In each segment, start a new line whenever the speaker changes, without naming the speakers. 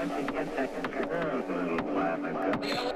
Twenty-one seconds. There's a little laugh I've got.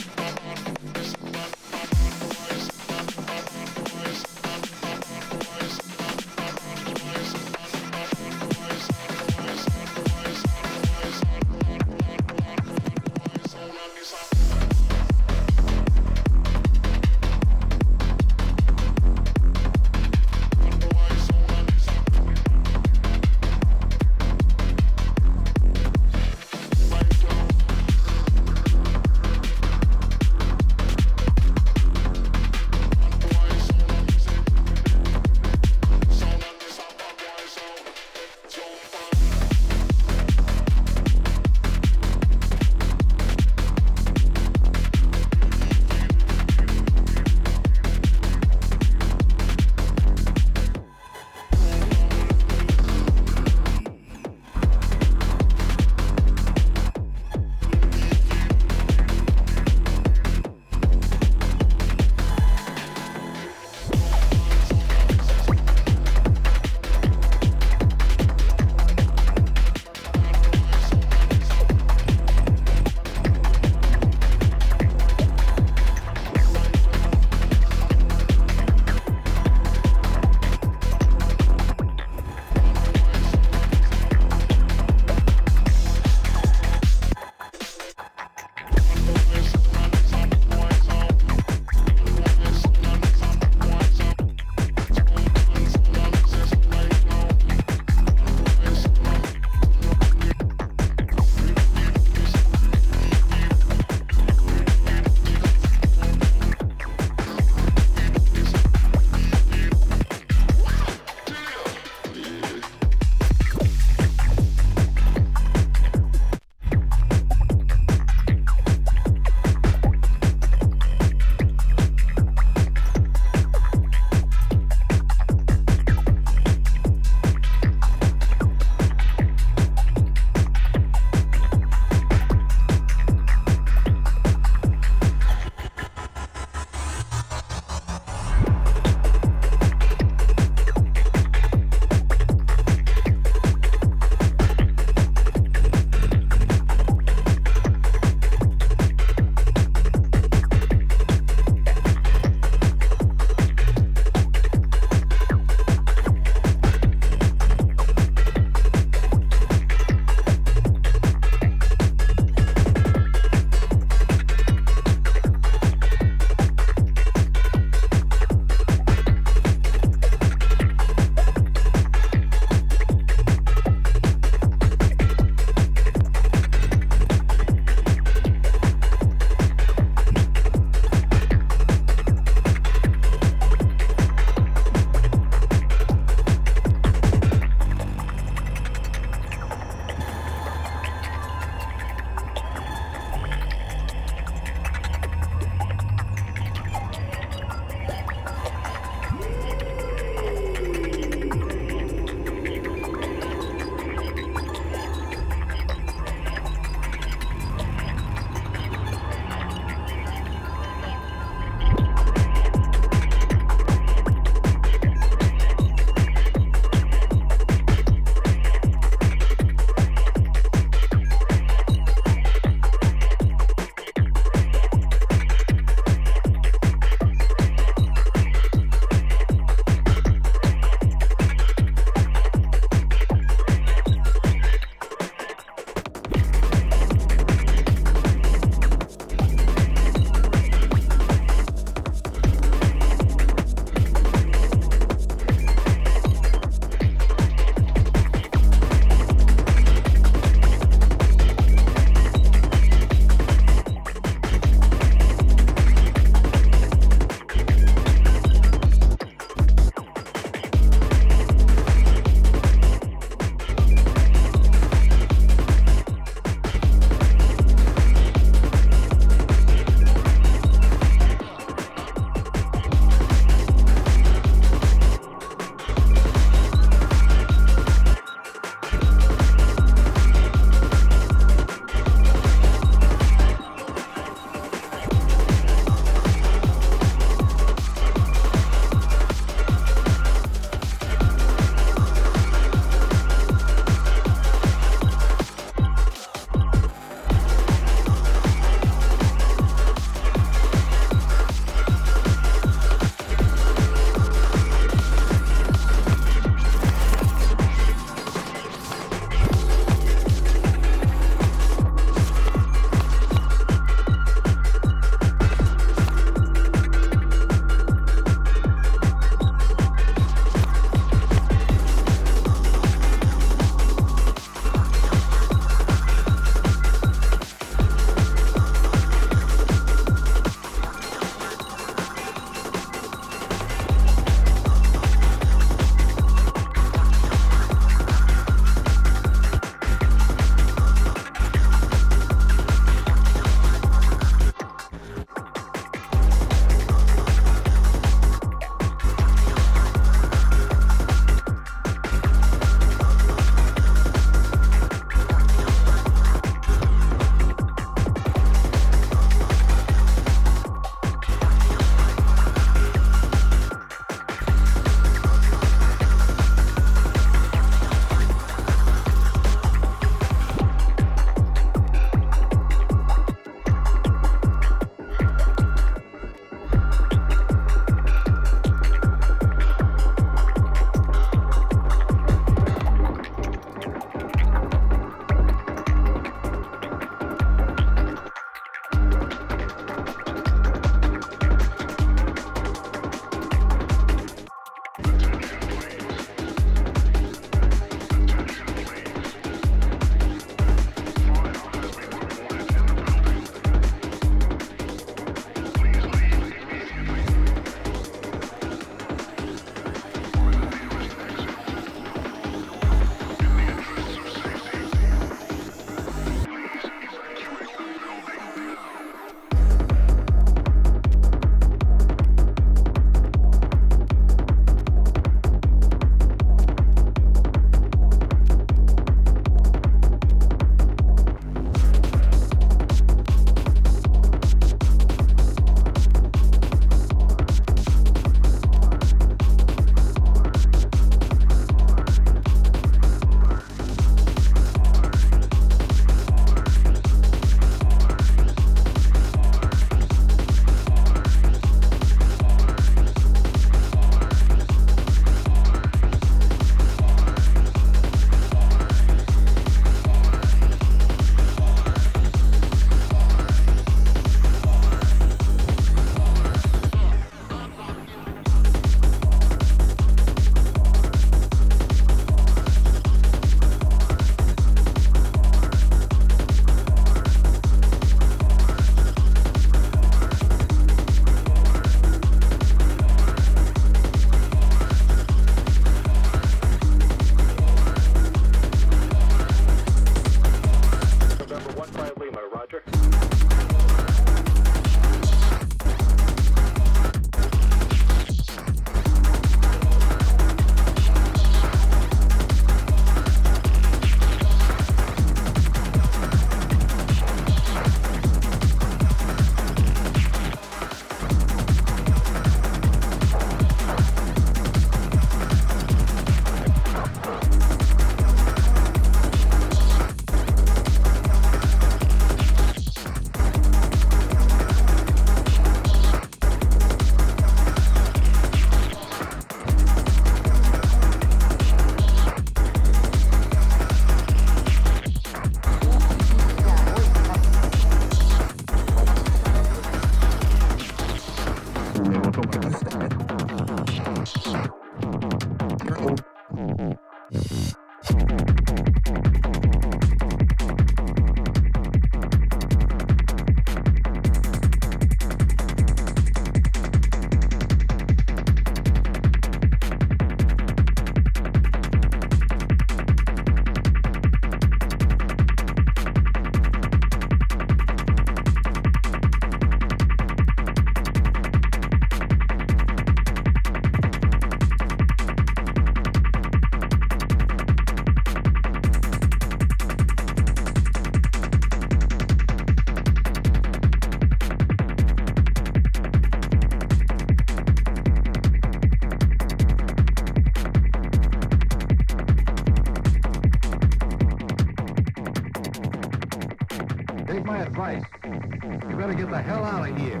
Take my advice. You better get the hell out of here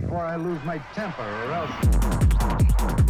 before I lose my temper, or else.